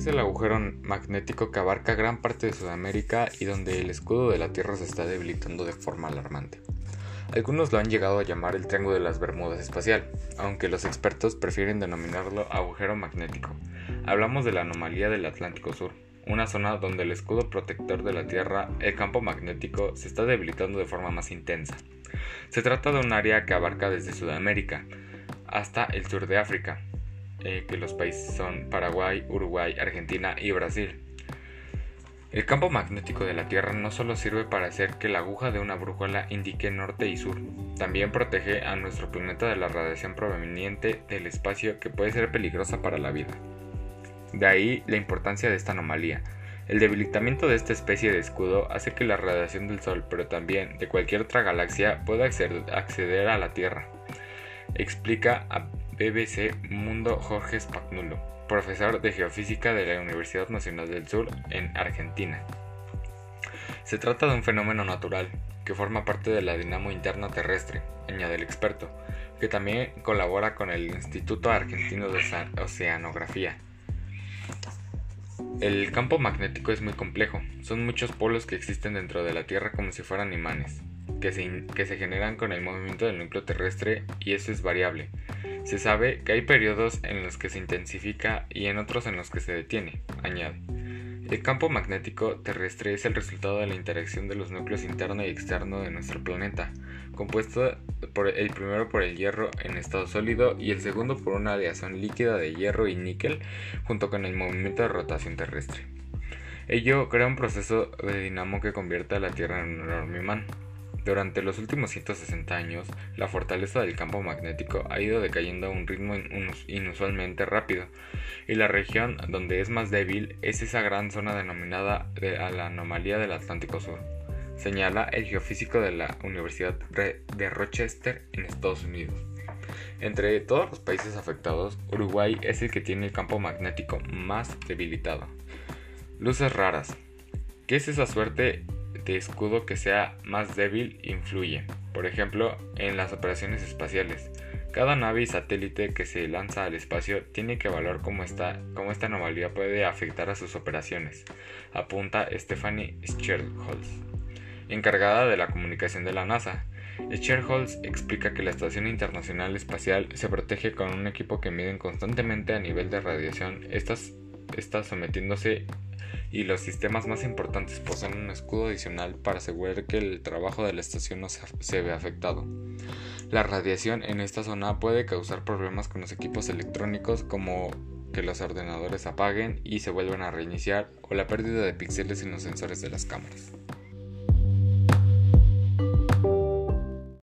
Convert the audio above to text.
es el agujero magnético que abarca gran parte de Sudamérica y donde el escudo de la Tierra se está debilitando de forma alarmante. Algunos lo han llegado a llamar el Triángulo de las Bermudas espacial, aunque los expertos prefieren denominarlo agujero magnético. Hablamos de la anomalía del Atlántico Sur, una zona donde el escudo protector de la Tierra, el campo magnético, se está debilitando de forma más intensa. Se trata de un área que abarca desde Sudamérica hasta el sur de África, eh, que los países son Paraguay, Uruguay, Argentina y Brasil. El campo magnético de la Tierra no solo sirve para hacer que la aguja de una brújula indique norte y sur, también protege a nuestro planeta de la radiación proveniente del espacio que puede ser peligrosa para la vida. De ahí la importancia de esta anomalía. El debilitamiento de esta especie de escudo hace que la radiación del Sol, pero también de cualquier otra galaxia, pueda acceder a la Tierra. Explica a BBC Mundo Jorge Spagnuolo, profesor de geofísica de la Universidad Nacional del Sur en Argentina. Se trata de un fenómeno natural que forma parte de la dinamo interna terrestre, añade el experto, que también colabora con el Instituto Argentino de Oceanografía. El campo magnético es muy complejo, son muchos polos que existen dentro de la Tierra como si fueran imanes que se, generan con el movimiento del núcleo terrestre y eso es variable. Se sabe que hay periodos en los que se intensifica y en otros en los que se detiene, añade. El campo magnético terrestre es el resultado de la interacción de los núcleos interno y externo de nuestro planeta, compuesto por el primero por el hierro en estado sólido y el segundo por una aleación líquida de hierro y níquel junto con el movimiento de rotación terrestre. Ello crea un proceso de dinamo que convierte a la Tierra en un enorme imán. Durante los últimos 160 años, la fortaleza del campo magnético ha ido decayendo a un ritmo inusualmente rápido, y la región donde es más débil es esa gran zona denominada la anomalía del Atlántico Sur, señala el geofísico de la Universidad de Rochester en Estados Unidos. Entre todos los países afectados, Uruguay es el que tiene el campo magnético más debilitado. Luces raras. ¿Qué es esa suerte de escudo que sea más débil influye, por ejemplo, en las operaciones espaciales. Cada nave y satélite que se lanza al espacio tiene que evaluar cómo, está, cómo esta anomalía puede afectar a sus operaciones, apunta Stephanie Scherholz, encargada de la comunicación de la NASA. Scherholz explica que la Estación Internacional Espacial se protege con un equipo que mide constantemente a nivel de radiación, está sometiéndose y los sistemas más importantes poseen un escudo adicional para asegurar que el trabajo de la estación no se, ve afectado. La radiación en esta zona puede causar problemas con los equipos electrónicos como que los ordenadores apaguen y se vuelvan a reiniciar o la pérdida de píxeles en los sensores de las cámaras.